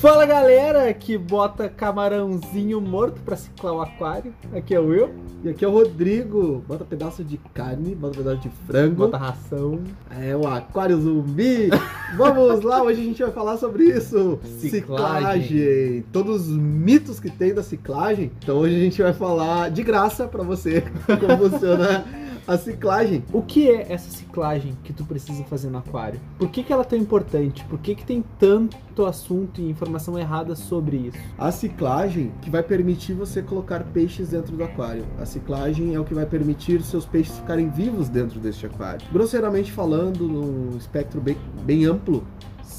Fala galera que bota camarãozinho morto pra ciclar o aquário. Aqui é o Will. E aqui é o Rodrigo. Bota pedaço de carne, bota pedaço de frango. Bota ração. É o aquário zumbi. Vamos lá, hoje a gente vai falar sobre isso. Ciclagem. Todos os mitos que tem da ciclagem. Então hoje a gente vai falar de graça pra você como funciona a ciclagem. O que é essa ciclagem que tu precisa fazer no aquário? Por que, que ela é tão importante? Por que, que tem tanto assunto e informação errada sobre isso? A ciclagem que vai permitir você colocar peixes dentro do aquário. A ciclagem é o que vai permitir seus peixes ficarem vivos dentro deste aquário. Grosseiramente falando, num espectro bem, bem amplo,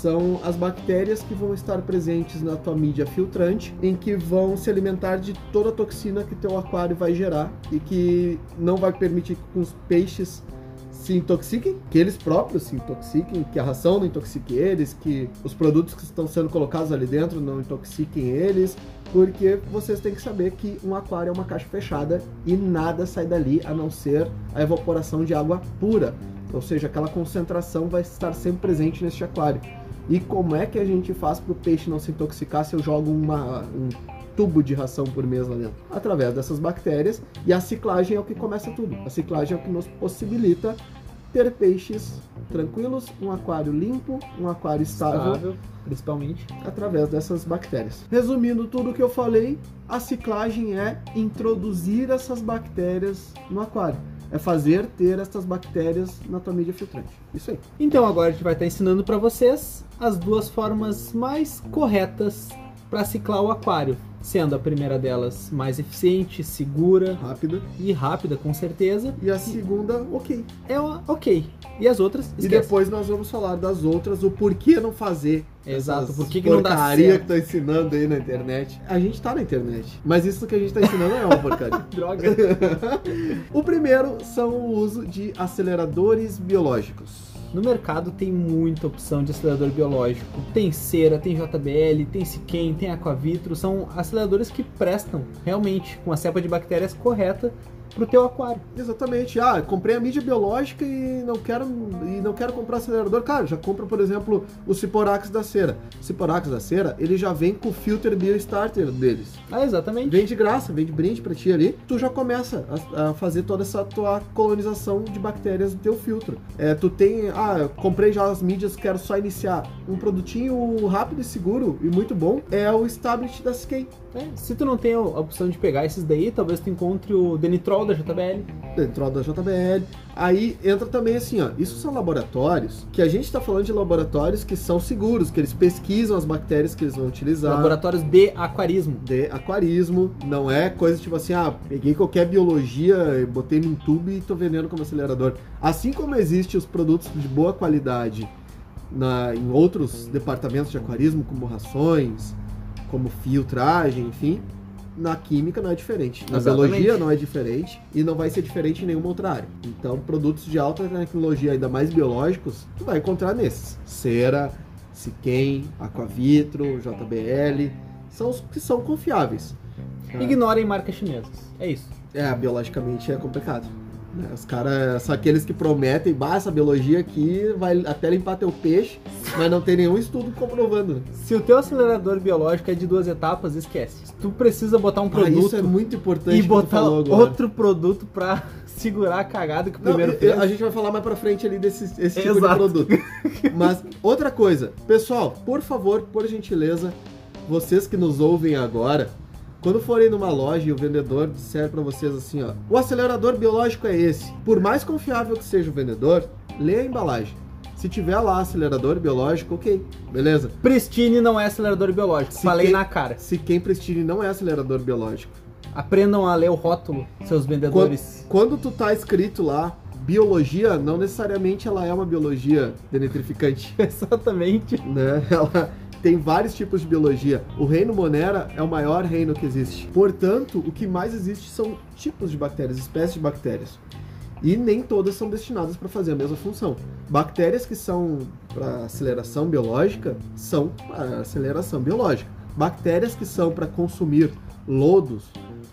são as bactérias que vão estar presentes na tua mídia filtrante, em que vão se alimentar de toda a toxina que teu aquário vai gerar e que não vai permitir que os peixes se intoxiquem, que eles próprios se intoxiquem, que a ração não intoxique eles, que os produtos que estão sendo colocados ali dentro não intoxiquem eles, porque vocês têm que saber que um aquário é uma caixa fechada e nada sai dali a não ser a evaporação de água pura. Ou seja, aquela concentração vai estar sempre presente neste aquário. E como é que a gente faz para o peixe não se intoxicar se eu jogo uma, um tubo de ração por mês lá dentro? Através dessas bactérias. E a ciclagem é o que começa tudo. A ciclagem é o que nos possibilita ter peixes tranquilos, um aquário limpo, um aquário estável, Estável, principalmente. através dessas bactérias. Resumindo tudo o que eu falei, a ciclagem é introduzir essas bactérias no aquário. É fazer ter essas bactérias na tua mídia filtrante. Isso aí. Então agora a gente vai estar ensinando para vocês as duas formas mais corretas para ciclar o aquário, sendo a primeira delas mais eficiente, segura Rápida. e rápida, com certeza. E a segunda, ok. É uma- ok. E as outras? E Esquece. depois nós vamos falar das outras, o porquê não fazer. Exato, por que que não dá certo. que tá ensinando aí na internet. A gente tá na internet, mas isso que a gente tá ensinando é uma porcaria. Droga. o primeiro são o uso de aceleradores biológicos. No mercado tem muita opção de acelerador biológico. Tem cera, tem JBL, tem Siquem, tem Aquavitro. São aceleradores que prestam realmente com a cepa de bactérias correta pro teu aquário. Exatamente. Ah, comprei a mídia biológica e não quero e não quero comprar acelerador. Cara, já compra, por exemplo, o Ciporax da cera. O Ciporax da cera, ele já vem com o filter BioStarter deles. Ah, exatamente. Vem de graça, vem de brinde pra ti ali. Tu já começa a, a fazer toda essa tua colonização de bactérias no teu filtro. É, tu tem, ah, comprei já as mídias, quero só iniciar. Um produtinho rápido e seguro e muito bom é o Stability da Skate. É, se tu não tem a opção de pegar esses daí, talvez tu encontre o Denitrol da JBL. dentro da JBL. Aí entra também assim, ó. Isso são laboratórios que a gente está falando de laboratórios que são seguros, que eles pesquisam as bactérias que eles vão utilizar. Laboratórios de aquarismo. De aquarismo, não é coisa tipo assim, ah, peguei qualquer biologia, botei num tubo e tô vendendo como acelerador. Assim como existem os produtos de boa qualidade na, em outros departamentos de aquarismo, como rações, como filtragem, enfim, na química não é diferente. Na Exatamente. biologia não é diferente e não vai ser diferente em nenhuma outra área. Então, produtos de alta tecnologia, ainda mais biológicos, tu vai encontrar nesses. Cera, Siquem, Aquavitro, JBL, são os que são confiáveis. Ignorem marcas chinesas. É isso. É, biologicamente é complicado. Né? Os caras são aqueles que prometem, bah, essa biologia aqui vai até limpar teu peixe, mas não tem nenhum estudo comprovando. Se o teu acelerador biológico é de duas etapas, esquece. Tu precisa botar um Ah, produto isso é muito importante e botar outro produto pra segurar a cagada que o Não, primeiro fez. a gente vai falar mais pra frente ali desse esse tipo Exato. de produto. Mas outra coisa, pessoal, por favor, por gentileza, vocês que nos ouvem agora, quando forem numa loja e o vendedor disser pra vocês assim, ó, o acelerador biológico é esse. Por mais confiável que seja o vendedor, lê a embalagem. Se tiver lá acelerador biológico, ok, beleza. Pristine não é acelerador biológico. Se Falei quem- na cara. Se quem Pristine não é acelerador biológico, Aprendam a ler o rótulo, seus Quando, vendedores. quando tu tá escrito lá, biologia, não necessariamente ela é uma biologia denetrificante, Exatamente. né? Ela tem vários tipos de biologia. O reino Monera é o maior reino que existe. Portanto, o que mais existe são tipos de bactérias, espécies de bactérias. E nem todas são destinadas para fazer a mesma função. Bactérias que são para aceleração biológica são para aceleração biológica. Bactérias que são para consumir lodos,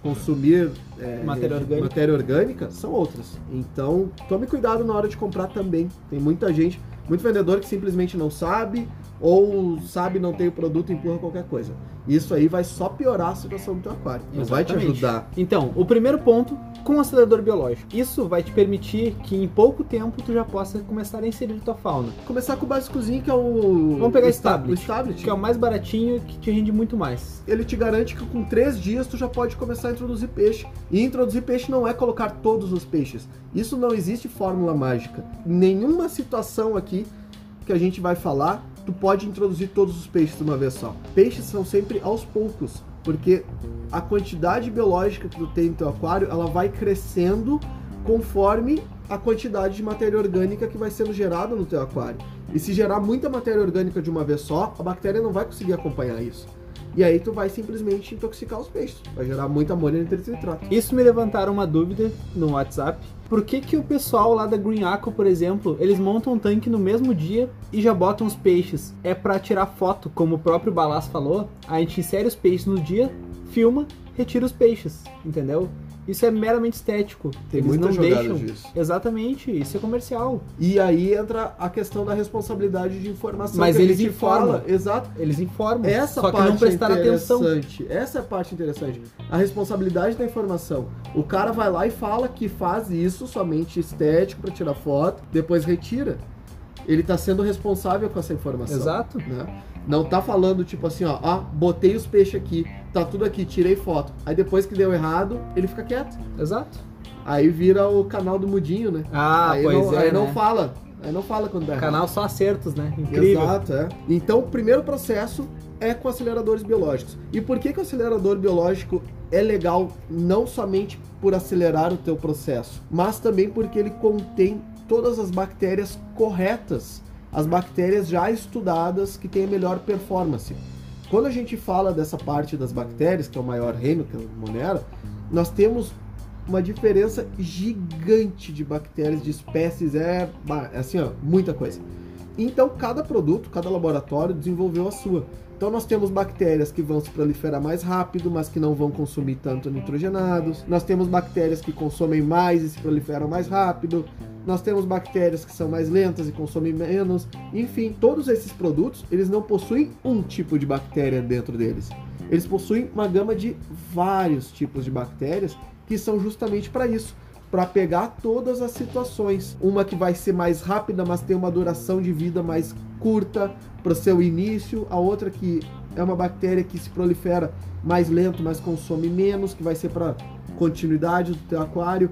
consumir é, Matéria orgânica. matéria orgânica são outras. Então, tome cuidado na hora de comprar também. Tem muita gente, muito vendedor que simplesmente não sabe, ou sabe não tem o produto empurra qualquer coisa. Isso aí vai só piorar a situação do teu aquário. Não vai te ajudar. Então, o primeiro ponto, com o acelerador biológico. Isso vai te permitir que em pouco tempo tu já possa começar a inserir tua fauna. Começar com o básicozinho que é o. Vamos pegar o esse tablet, O tablet. Que é o mais baratinho que te rende muito mais. Ele te garante que com três dias tu já pode começar a introduzir peixe. E introduzir peixe não é colocar todos os peixes. Isso não existe fórmula mágica. Nenhuma situação aqui que a gente vai falar, tu pode introduzir todos os peixes de uma vez só. Peixes são sempre aos poucos, porque a quantidade biológica que tu tem no teu aquário, ela vai crescendo conforme a quantidade de matéria orgânica que vai sendo gerada no teu aquário. E se gerar muita matéria orgânica de uma vez só, a bactéria não vai conseguir acompanhar isso. E aí tu vai simplesmente intoxicar os peixes. Vai gerar muita amônia nitrito. Isso me levantaram uma dúvida no WhatsApp. Por que, que o pessoal lá da Green Aqua, por exemplo, eles montam um tanque no mesmo dia e já botam os peixes? É pra tirar foto, como o próprio Balas falou. A gente insere os peixes no dia, filma, retira os peixes, entendeu? Isso é meramente estético. Tem eles muita não jogada deixam. disso. Exatamente, isso é comercial. E aí entra a questão da responsabilidade de informação. Mas que eles informam. fala. Exato. Eles informam, Essa só que parte não prestaram é atenção. interessante. Essa é a parte interessante. A responsabilidade da informação. O cara vai lá e fala que faz isso somente estético para tirar foto, depois retira. Ele tá sendo responsável com essa informação. Exato. né? Não tá falando tipo assim, ó, ah, botei os peixes aqui, tá tudo aqui, tirei foto. Aí depois que deu errado, ele fica quieto. Exato. Aí vira o canal do mudinho, né? Ah, aí pois não, é. aí não né? fala. Aí não fala quando dá. Canal só acertos, né? Incrível. Exato, é. Então, o primeiro processo é com aceleradores biológicos. E por que, que o acelerador biológico é legal não somente por acelerar o teu processo, mas também porque ele contém todas as bactérias corretas, as bactérias já estudadas que têm a melhor performance. Quando a gente fala dessa parte das bactérias, que é o maior reino, que é o Monera, nós temos uma diferença gigante de bactérias, de espécies, é é assim, ó, muita coisa. Então, cada produto, cada laboratório desenvolveu a sua. Então, nós temos bactérias que vão se proliferar mais rápido, mas que não vão consumir tanto nitrogenados. Nós temos bactérias que consomem mais e se proliferam mais rápido. Nós temos bactérias que são mais lentas e consomem menos. Enfim, todos esses produtos, eles não possuem um tipo de bactéria dentro deles. Eles possuem uma gama de vários tipos de bactérias que são justamente para isso, para pegar todas as situações. Uma que vai ser mais rápida, mas tem uma duração de vida mais curta para o seu início, a outra que é uma bactéria que se prolifera mais lento, mas consome menos, que vai ser para continuidade do teu aquário.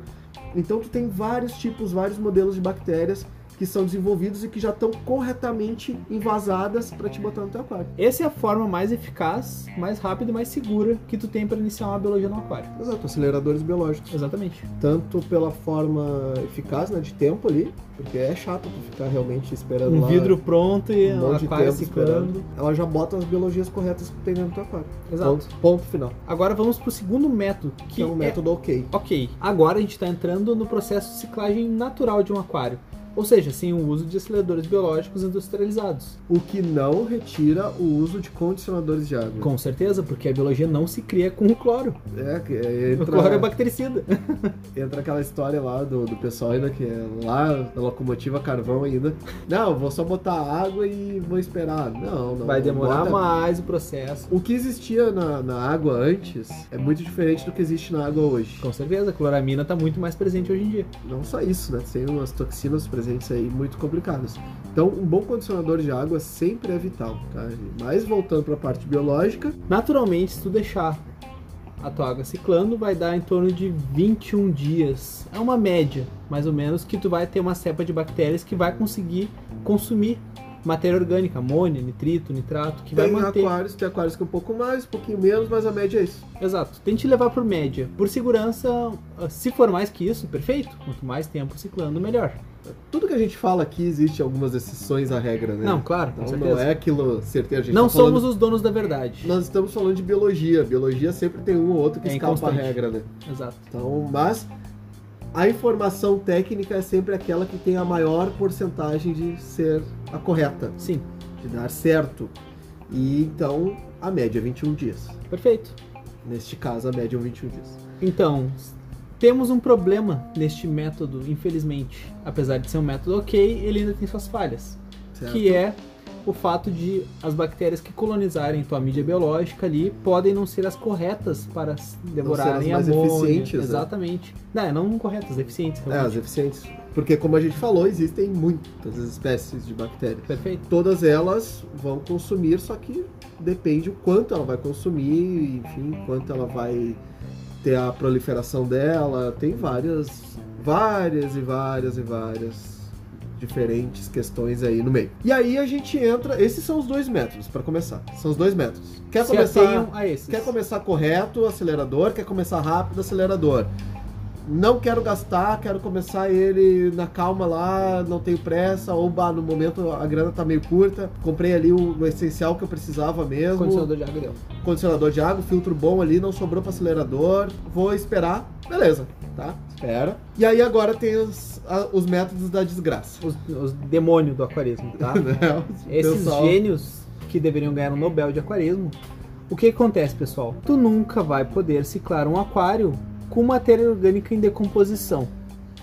Então tu tem vários tipos, vários modelos de bactérias que são desenvolvidos e que já estão corretamente envasadas para te botar no teu aquário. Essa é a forma mais eficaz, mais rápida e mais segura que tu tem para iniciar uma biologia no aquário. Exato, aceleradores biológicos. Exatamente. Tanto pela forma eficaz, né, de tempo ali, porque é chato tu ficar realmente esperando Um lá vidro pronto e um monte de tempo secando. esperando. Ela já bota as biologias corretas que tem dentro do teu aquário. Exato. Ponto, ponto final. Agora vamos pro segundo método, que Que é um método ok. Ok, agora a gente está entrando no processo de ciclagem natural de um aquário. Ou seja, sem o uso de aceleradores biológicos industrializados. O que não retira o uso de condicionadores de água. Com certeza, porque a biologia não se cria com o cloro. É, é, O cloro é entra, bactericida. entra aquela história lá do, do pessoal ainda que é lá na locomotiva carvão ainda. Não, vou só botar água e vou esperar. Não, não. Vai demorar bota- mais o processo. O que existia na, na água antes é muito diferente do que existe na água hoje. Com certeza, a cloramina está muito mais presente hoje em dia. Não só isso, né? Tem umas toxinas presentes aí muito complicadas. Então, um bom condicionador de água sempre é vital, tá? Mas voltando para a parte biológica, Naturalmente, se tu deixar a tua água ciclando, vai dar em torno de 21 dias. É uma média, mais ou menos, que tu vai ter uma cepa de bactérias que vai conseguir consumir matéria orgânica, amônia, nitrito, nitrato, que vai tem manter. aquários, tem aquários que é um pouco mais, um pouquinho menos, mas a média é isso. Exato. Tente levar por média. Por segurança, se for mais que isso, perfeito. Quanto mais tempo ciclando, melhor. Tudo que a gente fala aqui existe algumas exceções à regra, né? Não, claro, Então certeza. não é aquilo certeiro. A gente Não tá falando- somos os donos da verdade. Nós estamos falando de biologia. Biologia sempre tem um ou outro que É escapa a regra, né? Exato. Então, mas a informação técnica é sempre aquela que tem a maior porcentagem de ser a correta, Sim, de dar certo. E então a média é 21 dias. perfeito. Neste caso, a média é 21 dias. Então, temos um problema neste método, infelizmente. Apesar de ser um método ok, ele ainda tem suas falhas. Certo? Que é o fato de as bactérias que colonizarem tua mídia biológica ali podem não ser as corretas para devorarem mais amônia. eficientes, né? Exatamente. Não, não corretas, eficientes. É, realmente. as eficientes. Porque, como a gente falou, existem muitas espécies de bactérias. Perfeito. Todas elas vão consumir, só que depende o quanto ela vai consumir, enfim, quanto ela vai ter a proliferação dela. Tem várias, várias e várias e várias diferentes questões aí no meio. E aí a gente entra. Esses são os dois métodos para começar. São os dois métodos. Quer Se começar? a esses. Quer começar correto, acelerador, quer começar rápido, acelerador. Não quero gastar, quero começar ele na calma lá, não tenho pressa, ou bah, no momento a grana tá meio curta, comprei ali o, o essencial que eu precisava mesmo. Condicionador de água deu. Condicionador de água, filtro bom ali, não sobrou para acelerador, vou esperar, beleza, tá? Espera. E aí agora tem os, a- os métodos da desgraça. Os, os demônios do aquarismo, tá? né? O Esses pessoal- gênios que deveriam ganhar o Nobel de Aquarismo. O que acontece, pessoal? Tu nunca vai poder ciclar um aquário com matéria orgânica em decomposição,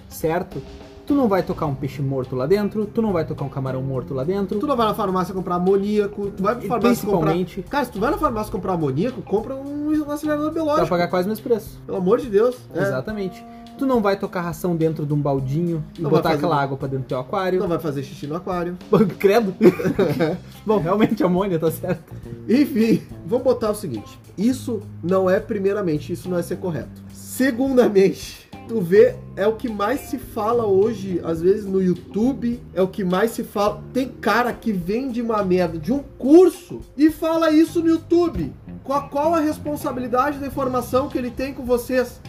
certo? Tu não vai tocar um peixe morto lá dentro, tu não vai tocar um camarão morto lá dentro. Tu não vai na farmácia comprar amoníaco, tu vai na farmácia comprar. principalmente- Cara, se tu vai na farmácia comprar amoníaco, compra um, acelerador biológico. vai pagar quase o mesmo preço. Pelo amor de Deus. É. Exatamente. Tu não vai tocar ração dentro de um baldinho e Não botar aquela água pra dentro do teu aquário. Não vai fazer xixi no aquário. Credo. Bom, realmente amônia, tá certo. Enfim, vamos botar o seguinte: isso não é, primeiramente, isso não é ser correto. Segundamente, tu vê, é o que mais se fala hoje, às vezes no YouTube, é o que mais se fala. Tem cara que vende uma merda de um curso e fala isso no YouTube. Qual, qual a responsabilidade da informação que ele tem com vocês?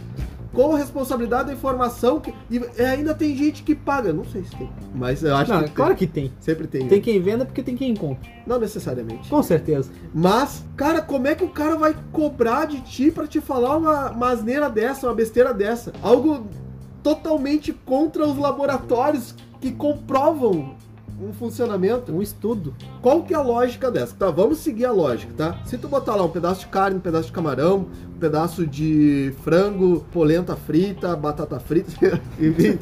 A responsabilidade da informação que. E ainda tem gente que paga. Não sei se tem. Mas eu acho Não, que claro tem. que tem. Sempre tem. Tem né? quem venda porque tem quem compra. Não necessariamente. Com certeza. Mas, cara, como é que o cara vai cobrar de ti pra te falar uma, uma asneira dessa, uma besteira dessa? Algo totalmente contra os laboratórios que comprovam um funcionamento. Um estudo. Qual que é a lógica dessa? Tá, vamos seguir a lógica, tá? Se tu botar lá um pedaço de carne, um pedaço de camarão, um pedaço de frango, polenta frita, batata frita, enfim,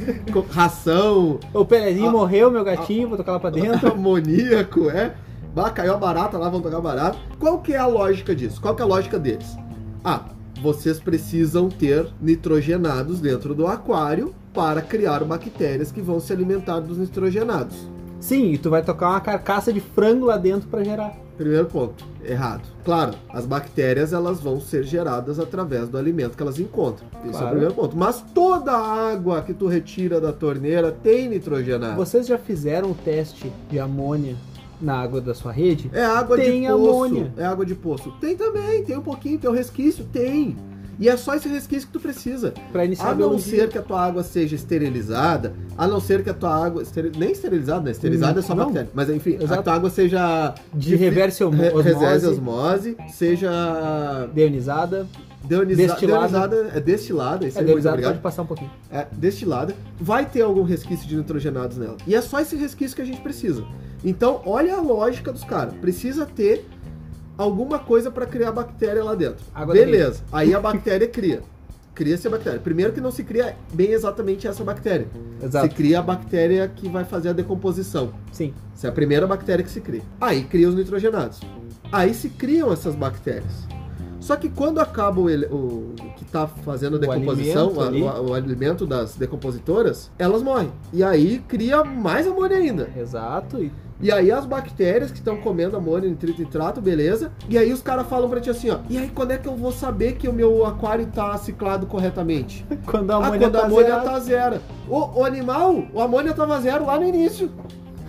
ração, O Pelezinho Ah. morreu, meu gatinho, vou tocar lá pra dentro. amoníaco, é? Bah, caiu a barata lá, vão tocar barata. Qual que é a lógica disso? Qual que é a lógica deles? Ah, vocês precisam ter nitrogenados dentro do aquário para criar bactérias que vão se alimentar dos nitrogenados. Sim, e tu vai tocar uma carcaça de frango lá dentro pra gerar. Primeiro ponto, errado. Claro, as bactérias elas vão ser geradas através do alimento que elas encontram. Esse é o Claro. primeiro ponto. Mas toda a água que tu retira da torneira tem nitrogenado. Vocês já fizeram o teste de amônia na água da sua rede? É água Tem de poço. amônia. É água de poço. Tem também, tem um pouquinho, tem um resquício, tem. E é só esse resquício que tu precisa. Pra iniciar A a não ser que a tua água seja esterilizada, a não ser que a tua água. esteri- Nem esterilizada, né? Esterilizada é só Não. bactéria. Mas enfim, a Exato. tua água seja. De reverse Re- osmose. reverse osmose, seja. Deionizada. Deoniza, Destilada. é destilada, isso É, obrigado. pode passar um pouquinho. É, destilada, vai ter algum resquício de nitrogenados nela. E é só esse resquício que a gente precisa. Então, olha a lógica dos caras. Precisa ter alguma coisa para criar bactéria lá dentro. Água Beleza. Aí a bactéria cria. Cria-se a bactéria. Primeiro que não se cria bem exatamente essa bactéria. Exato. Se cria a bactéria que vai fazer a decomposição. Sim. Essa é a primeira bactéria que se cria. Aí cria os nitrogenados. Aí se criam essas bactérias. Só que quando acaba o, o- o que está fazendo a O decomposição, alimento a- ali. o, o alimento das decompositoras, elas morrem. E aí cria mais amônia ainda. Exato. E E aí as bactérias que estão comendo amônia, nitrito e nitrato, beleza? E aí os caras falam pra ti assim, ó. E aí quando é que eu vou saber que o meu aquário tá ciclado corretamente? quando a ah, amônia quando a tá amônia zerada. tá zero. O, o animal, o amônia tava zero lá no início.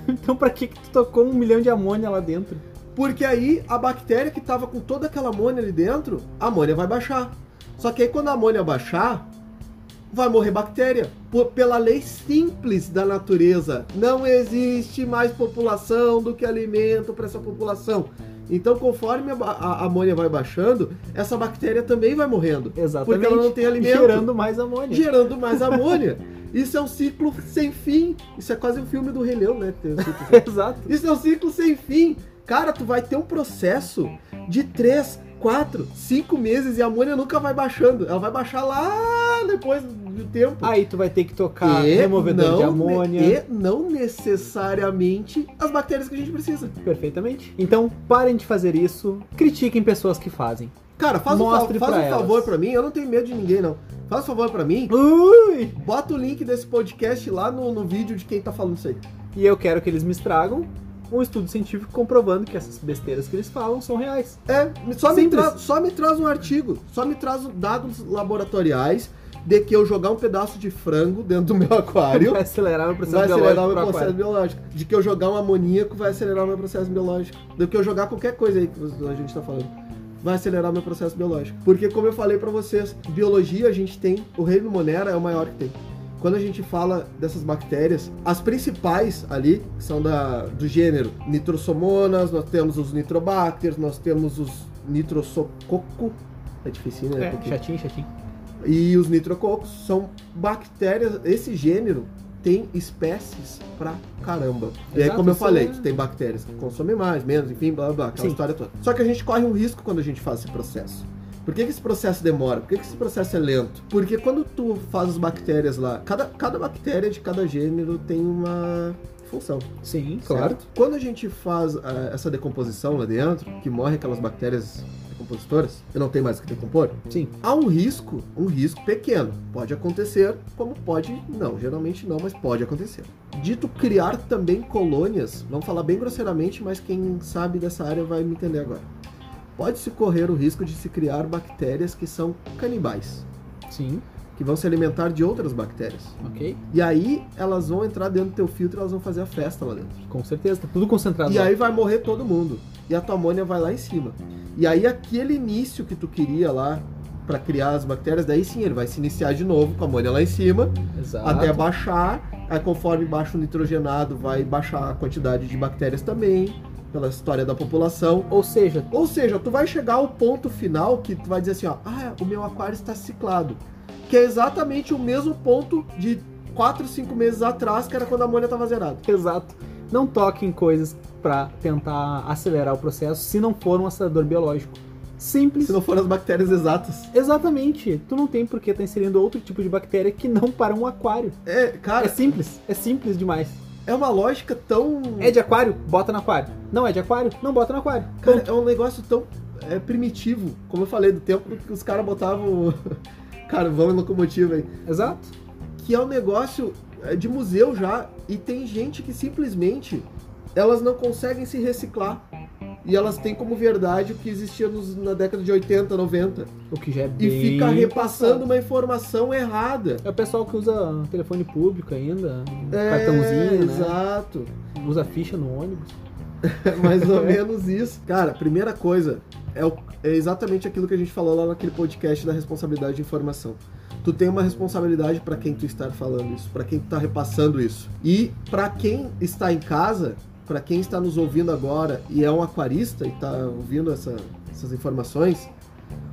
Então pra que que tu tocou um milhão de amônia lá dentro? Porque aí a bactéria que tava com toda aquela amônia ali dentro, a amônia vai baixar. Só que aí quando a amônia baixar, vai morrer bactéria. Por- pela lei simples da natureza. Não existe mais população do que alimento para essa população. Então, conforme a, a amônia vai baixando, essa bactéria também vai morrendo. Exatamente. Porque ela não tem alimento. Gerando mais amônia. Gerando mais amônia. Isso é um ciclo sem fim. Isso é quase um filme do Rei Leão, né? Exato. isso é um ciclo sem fim. Cara, tu vai ter um processo de 3, 4, 5 meses e a amônia nunca vai baixando. Ela vai baixar lá depois, do tempo. Aí tu vai ter que tocar E removedor de amônia. E não necessariamente as bactérias que a gente precisa. Perfeitamente. Então, parem de fazer isso. Critiquem pessoas que fazem. Cara, faz um, fa- Mostre faz pra um favor elas. pra mim, eu não tenho medo de ninguém, não. Faz um favor pra mim, Ui! bota o link desse podcast lá no, no vídeo de quem tá falando isso aí. E eu quero que eles me estragam um estudo científico comprovando que essas besteiras que eles falam são reais. É, só me, tra- só me traz um artigo, só me traz dados laboratoriais de que eu jogar um pedaço de frango dentro do meu aquário Vai acelerar meu processo vai acelerar o meu pro processo aquário. biológico. De que eu jogar um amoníaco vai acelerar o meu processo biológico. Do que eu jogar qualquer coisa aí que a gente tá falando. Vai acelerar o meu processo biológico. Porque, como eu falei pra vocês, biologia a gente tem, o reino Monera é o maior que tem. Quando a gente fala dessas bactérias, as principais ali são da, do gênero nitrosomonas, nós temos os nitrobacters, nós temos os nitrosococo, é difícil, né? É, Porque- chatinho, chatinho. e os nitrococos são bactérias. Esse gênero tem espécies pra caramba. E aí, Exato, como eu falei, é- tem bactérias que consomem mais, menos, enfim, blá blá blá, aquela Sim. história toda. Só que a gente corre um risco quando a gente faz esse processo. Por que, que esse processo demora? Por que, que esse processo é lento? Porque quando tu faz as bactérias lá, cada, cada bactéria de cada gênero tem uma função. Sim, claro. Certo? Quando a gente faz ah, essa decomposição lá dentro, que morre aquelas bactérias decompositoras, e não tem mais o que decompor, Sim. há um risco, um risco pequeno. Pode acontecer, como pode não. Geralmente não, mas pode acontecer. Dito criar também colônias, vamos falar bem grosseiramente, mas quem sabe dessa área vai me entender agora. Pode-se correr o risco de se criar bactérias que são canibais, Sim. que vão se alimentar de outras bactérias. Ok. E aí elas vão entrar dentro do teu filtro e elas vão fazer a festa lá dentro. Com certeza. Tá tudo concentrado E lá. aí vai morrer todo mundo. E a tua amônia vai lá em cima. E aí aquele início que tu queria lá para criar as bactérias, daí sim ele vai se iniciar de novo com a amônia lá em cima, Exato. até baixar. Aí conforme baixa o nitrogenado, vai baixar a quantidade de bactérias também, pela história da população. Ou seja, Ou seja, tu vai chegar ao ponto final que tu vai dizer assim, ó, ah, o meu aquário está ciclado. Que é exatamente o mesmo ponto de 4, 5 meses atrás, que era quando a amônia estava zerada. exato. Não toque em coisas pra tentar acelerar o processo se não for um acelerador biológico. Simples. Se não forem as bactérias exatas. Exatamente. Tu não tem por que estar inserindo outro tipo de bactéria que não para um aquário. É, É cara, simples. É simples demais. É uma lógica tão. É de aquário? Bota no aquário. Não é de aquário? Não bota no aquário. Cara, Ponto. é um negócio tão é, primitivo. Como eu falei, do tempo que os caras botavam carvão e locomotiva aí. Exato. Que é um negócio é, de museu já. E tem gente que simplesmente elas não conseguem se reciclar. E elas têm como verdade o que existia nos- na década de 80, 90. O que já é E bem fica repassando uma informação errada. É o pessoal que usa telefone público ainda, É, cartãozinho, né? Exato. Usa ficha no ônibus. É mais ou menos isso. Cara, primeira coisa é, o- é exatamente aquilo que a gente falou lá naquele podcast da responsabilidade de informação. Tu tem uma responsabilidade para quem tu está falando isso, para quem tu está repassando isso. E para quem está em casa, para quem está nos ouvindo agora e é um aquarista e está ouvindo essa- essas informações,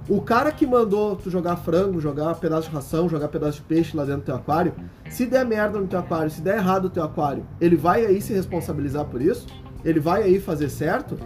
o cara que mandou tu jogar frango, jogar pedaço de ração, jogar pedaço de peixe lá dentro do teu aquário, se der merda no teu aquário, se der errado no teu aquário, ele vai aí se responsabilizar por isso? Ele vai aí fazer certo?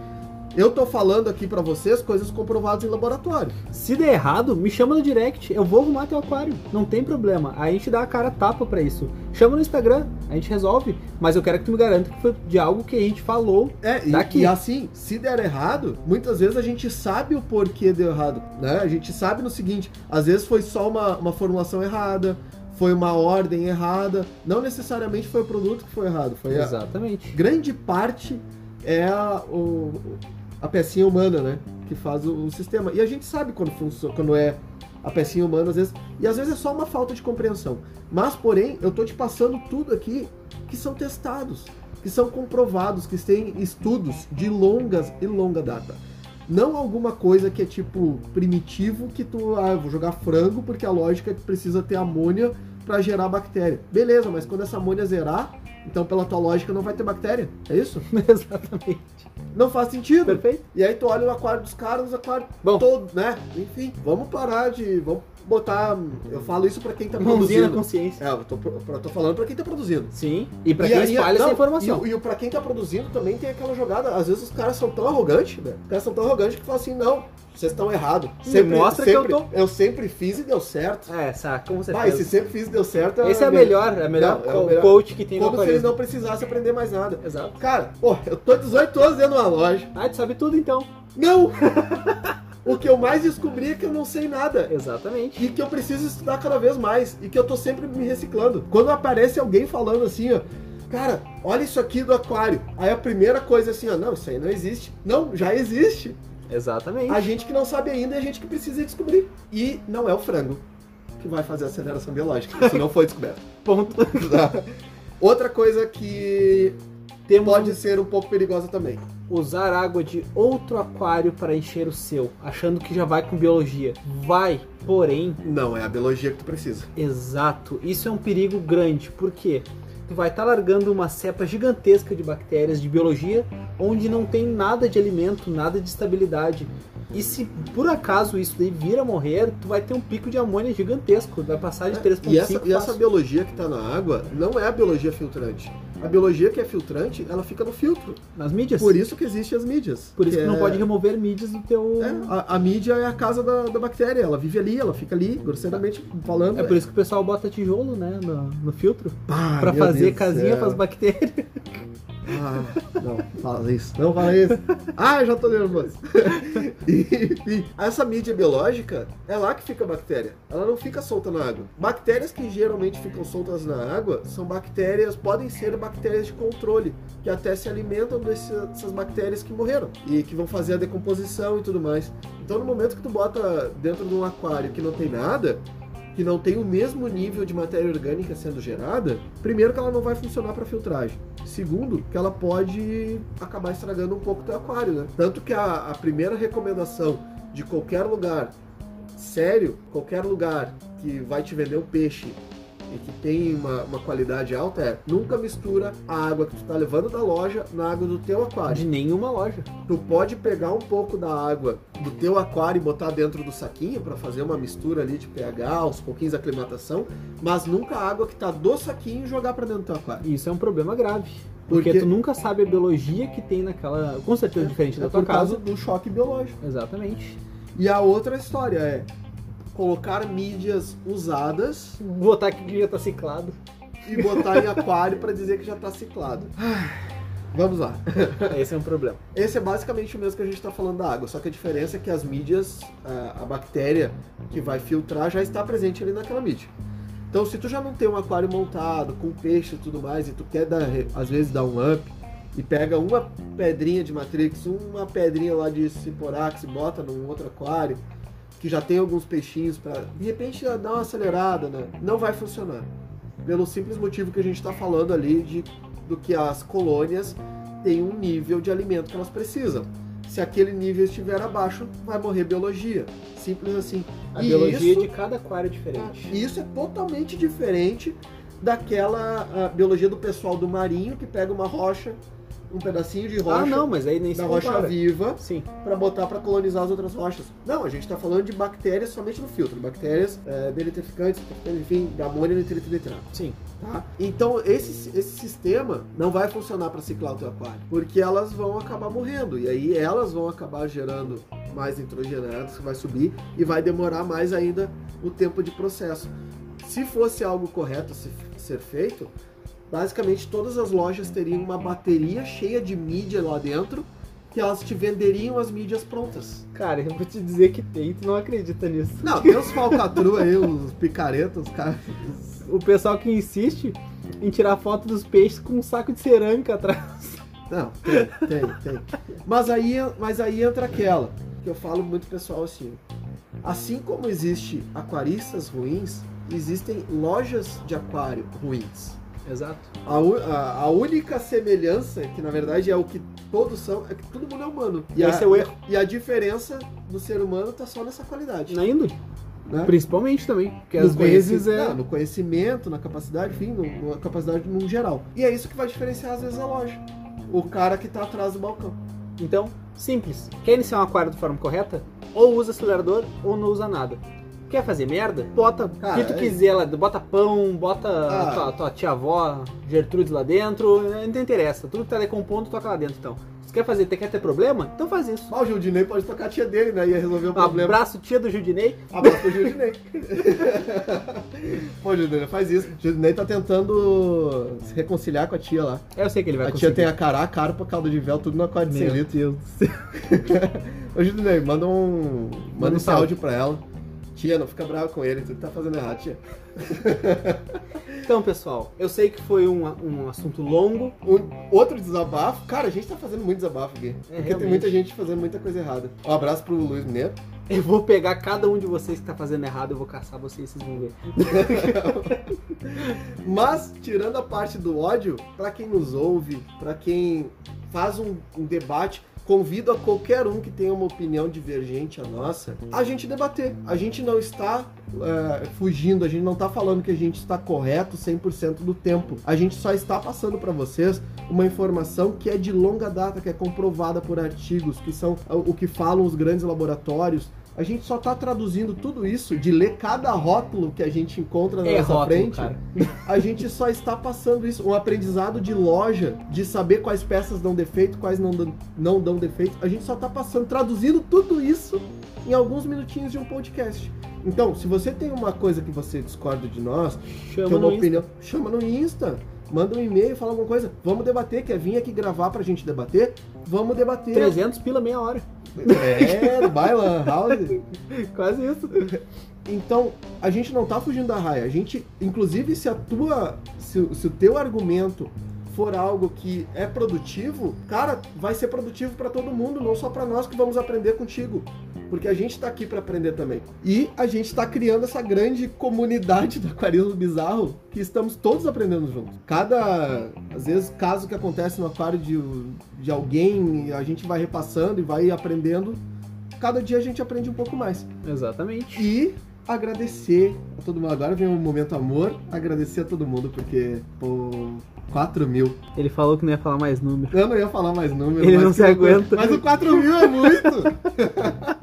Eu tô falando aqui pra vocês coisas comprovadas em laboratório. Se der errado, me chama no direct, eu vou arrumar teu aquário. Não tem problema. A gente dá a cara tapa pra isso. Chama no Instagram, a gente resolve. Mas eu quero que tu me garanta que foi de algo que a gente falou. É, e, Daqui. e assim, se der errado, muitas vezes a gente sabe o porquê deu errado, né? A gente sabe no seguinte, às vezes foi só uma, uma formulação errada, foi uma ordem errada, não necessariamente foi o produto que foi errado, foi a, Exatamente. grande parte é a, o- a pecinha humana, né? Que faz o, o sistema. E a gente sabe quando funciona, quando é a pecinha humana, às vezes. E às vezes é só uma falta de compreensão. Mas, porém, eu tô te passando tudo aqui que são testados, que são comprovados, que têm estudos de longas e longa data. Não alguma coisa que é tipo primitivo que tu, ah, eu vou jogar frango porque a lógica é que precisa ter amônia para gerar bactéria. Beleza, mas quando essa amônia zerar, então pela tua lógica não vai ter bactéria. É isso? Exatamente. Não faz sentido. Perfeito? E aí tu olha o aquário dos caras, os aquários Bom. todo, né? Enfim, vamos parar de. Vamos botar. Eu falo isso pra quem tá Mãozinha na produzindo. consciência. É, eu tô, eu tô falando pra quem tá produzindo. Sim. E pra E quem aí, espalha não, essa informação. E, e o- pra quem tá produzindo também tem aquela jogada. Às vezes os caras são tão arrogantes, velho. Os caras são tão arrogantes que falam assim, não, vocês estão errados. Me mostra que eu sempre, tô- eu sempre fiz e deu certo. É, saca, com Vai, se certeza. sempre fiz e deu certo. Esse é a melhor, é a melhor, Não, é o melhor. coach que tem no Como se eles não precisassem aprender mais nada. Exato. Cara, pô, eu tô 18 anos dentro de uma loja. Ah, tu sabe tudo então. Não! mais descobri é que eu não sei nada. Exatamente. E que eu preciso estudar cada vez mais. E que eu tô sempre me reciclando. Quando aparece alguém falando assim, ó. Cara, olha isso aqui do aquário. Aí a primeira coisa é assim, ó. Não, isso aí não existe. Não, já existe. Exatamente. A gente que não sabe ainda é a gente que precisa descobrir. E não é o frango que vai fazer a aceleração biológica. Isso não foi descoberto. Ponto. Outra coisa que Temos pode ser um pouco perigosa também. Usar água de outro aquário para encher o seu, achando que já vai com biologia. Vai, porém, Não, é a biologia que tu precisa. exato. Isso é um perigo grande. Por quê? Tu vai estar largando uma cepa gigantesca de bactérias de biologia onde não tem nada de alimento, nada de estabilidade. E se por acaso isso daí vir a morrer, tu vai ter um pico de amônia gigantesco. Vai passar de 3,5 É, E essa, e essa biologia que está na água não é a biologia filtrante. A biologia que é filtrante, ela fica no filtro. nas mídias. Por isso que existem as mídias. Por isso que, não é- pode remover mídias do teu. É, a, a mídia é a casa da, da bactéria, ela vive ali, ela fica ali, grosseiramente falando. É por isso que o pessoal bota tijolo, né, no, no filtro, meu fazer Deus casinha para as bactérias. Ah, não, fala isso. Não fala isso. Ah, já tô nervoso. Enfim, essa mídia biológica, é lá que fica a bactéria. Ela não fica solta na água. Bactérias que geralmente ficam soltas na água são bactérias, podem ser bactérias de controle, que até se alimentam dessas bactérias que morreram e que vão fazer a decomposição e tudo mais. Então, no momento que tu bota dentro de um aquário que não tem nada, que não tem o mesmo nível de matéria orgânica sendo gerada, primeiro que ela não vai funcionar para filtragem. Segundo, que ela pode acabar estragando um pouco o teu aquário, né? Tanto que a, a primeira recomendação de qualquer lugar sério, qualquer lugar que vai te vender um peixe e que tem uma, uma qualidade alta é nunca mistura a água que tu tá levando da loja na água do teu aquário. De nenhuma loja. Tu pode pegar um pouco da água do teu aquário e botar dentro do saquinho para fazer uma mistura ali de pH, uns pouquinhos de aclimatação, mas nunca a água que tá do saquinho jogar para dentro do teu aquário. Isso é um problema grave. Porque Porque- tu nunca sabe a biologia que tem naquela. Com certeza diferente É da tua por causa casa. do choque biológico. Exatamente. E a outra história é colocar mídias usadas botar que já tá ciclado. e botar em aquário para dizer que já tá ciclado. Vamos lá. Esse é um problema. Esse é basicamente o mesmo que a gente está falando da água, só que a diferença é que as mídias, a, a bactéria que vai filtrar já está presente ali naquela mídia. Então, se tu já não tem um aquário montado, com peixe e tudo mais, e tu quer dar, às vezes dar um up, e pega uma pedrinha de Matrix, uma pedrinha lá de Ciporax e bota num outro aquário, que já tem alguns peixinhos para de repente dar uma acelerada, né? Não vai funcionar. Pelo simples motivo que a gente está falando ali de do que as colônias têm um nível de alimento que elas precisam. Se aquele nível estiver abaixo, vai morrer biologia. Simples assim. A E biologia isso- de cada aquário é diferente. e isso é totalmente diferente daquela biologia do pessoal do marinho que pega uma rocha, um pedacinho de rocha Ah, não, mas aí nem da rocha compara. viva Sim. para botar para colonizar as outras rochas. Não, a gente está falando de bactérias somente no filtro, bactérias é, enfim, de amônia, nitrito nitrato. Sim. Tá? Então esse, esse sistema não vai funcionar para ciclar o teu aquário, porque elas vão acabar morrendo e aí elas vão acabar gerando mais nitrogenados que vai subir e vai demorar mais ainda o tempo de processo. Se fosse algo correto se- ser feito, basicamente todas as lojas teriam uma bateria cheia de mídia lá dentro que elas te venderiam as mídias prontas. Cara, eu vou te dizer que tem, tu não acredita nisso. Não, tem os falcatrua aí, os picaretas, os caras. O pessoal que insiste em tirar foto dos peixes com um saco de cerâmica atrás. Não, tem, tem, tem. Mas aí, mas aí entra aquela, que eu falo muito pessoal assim. Assim como existe aquaristas ruins, existem lojas de aquário ruins. Exato. A, a- a única semelhança, que na verdade é o que todos são, é que todo mundo é humano. E Esse a, é o erro. E a diferença do ser humano tá só nessa qualidade. Na índole. né? Principalmente também. Porque No às vezes é. não, no conhecimento, na capacidade, enfim, no- na capacidade no geral. E é isso que vai diferenciar às vezes a loja. O cara que tá atrás do balcão. Então, simples. Quer iniciar um aquário de forma correta? Ou usa acelerador ou não usa nada. Quer fazer merda? Bota o que tu é- quiser lá, bota pão, bota Ah. tua, tua tia-avó, Gertrudes lá dentro, não interessa. Tudo que tá decompondo, toca lá dentro então. Se quer fazer, quer ter problema? Então faz isso. Ah, o Gildinei pode tocar a tia dele, né? Ia resolver o problema. abraço, tia do Judinei. Abraço pro Gildinei. Pô, Gildinei, faz isso. O Gildinei tá tentando se reconciliar com a tia lá. Eu sei que ele vai a conseguir. tia tem a cará, a carpa, caldo de véu, tudo no aquário de 100 Meu litros. Do céu. Ô, Gildinei, manda um, manda Manda um áudio pra ela. Tia, não fica brava com ele, tu tá fazendo errado, tia. Então, pessoal, eu sei que foi um, um assunto longo. Um, outro desabafo. Cara, a gente tá fazendo muito desabafo aqui. É, porque tem realmente. muita gente fazendo muita coisa errada. Um abraço pro Luiz Mineiro. Eu vou pegar cada um de vocês que tá fazendo errado, eu vou caçar vocês, vocês vão ver. Mas, tirando a parte do ódio, pra quem nos ouve, pra quem faz um, um debate, convido a qualquer um que tenha uma opinião divergente à nossa, a gente debater. A gente não está é, fugindo, a gente não está falando que a gente está correto 100% do tempo. A gente só está passando para vocês uma informação que é de longa data, que é comprovada por artigos, que são o que falam os grandes laboratórios. A gente só está traduzindo tudo isso, de ler cada rótulo que a gente encontra na É nossa rótulo, frente. cara. A gente só está passando isso, um aprendizado de loja, de saber quais peças dão defeito, quais não dão, não dão defeito. A gente só está passando, traduzindo tudo isso em alguns minutinhos de um podcast. Então, se você tem uma coisa que você discorda de nós, Chama tem uma no Insta. opinião, chama no Insta. Manda um e-mail, fala alguma coisa. Vamos debater, quer vir aqui gravar pra gente debater? Vamos debater. 300 pila meia hora. É, vai lan house. Quase isso. Então, a gente não tá fugindo da raia. A gente, inclusive, se a tua, se, o- se o teu argumento for algo que é produtivo, cara, vai ser produtivo pra todo mundo, não só pra nós que vamos aprender contigo. Porque a gente tá aqui pra aprender também. E a gente tá criando essa grande comunidade do aquarismo bizarro que estamos todos aprendendo juntos. Cada, às vezes, caso que acontece no aquário de, de alguém, a gente vai repassando e vai aprendendo. Cada dia a gente aprende um pouco mais. Exatamente. E agradecer a todo mundo. Agora vem um momento amor. Agradecer a todo mundo, porque, pô, 4 mil. Ele falou que não ia falar mais número. Eu não ia falar mais número. Ele não se aguenta. Mas o 4 mil é muito.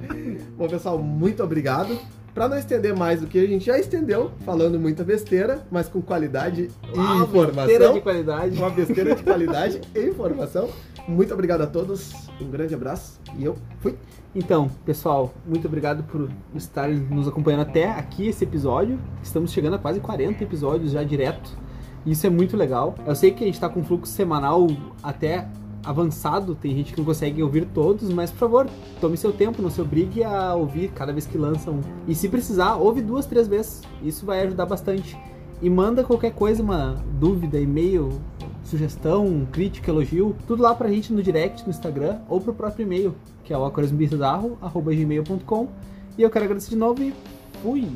Bom, pessoal, muito obrigado. Pra não estender mais do que a gente já estendeu, falando muita besteira, mas com qualidade e Ah, informação. besteira de qualidade. Uma besteira de qualidade e informação. Muito obrigado a todos. Um grande abraço. E eu fui. Então, pessoal, muito obrigado por estarem nos acompanhando até aqui esse episódio. Estamos chegando a quase 40 episódios já direto. Isso é muito legal. Eu sei que a gente está com um fluxo semanal até avançado, tem gente que não consegue ouvir todos, mas por favor, tome seu tempo, não se obrigue a ouvir cada vez que lançam. E se precisar, ouve duas, três vezes. Isso vai ajudar bastante. E manda qualquer coisa, uma dúvida, e-mail, sugestão, crítica, elogio, tudo lá pra gente no direct, no Instagram, ou pro próprio e-mail, que é o aquarismobizarro.gmail.com. E eu quero agradecer de novo e fui!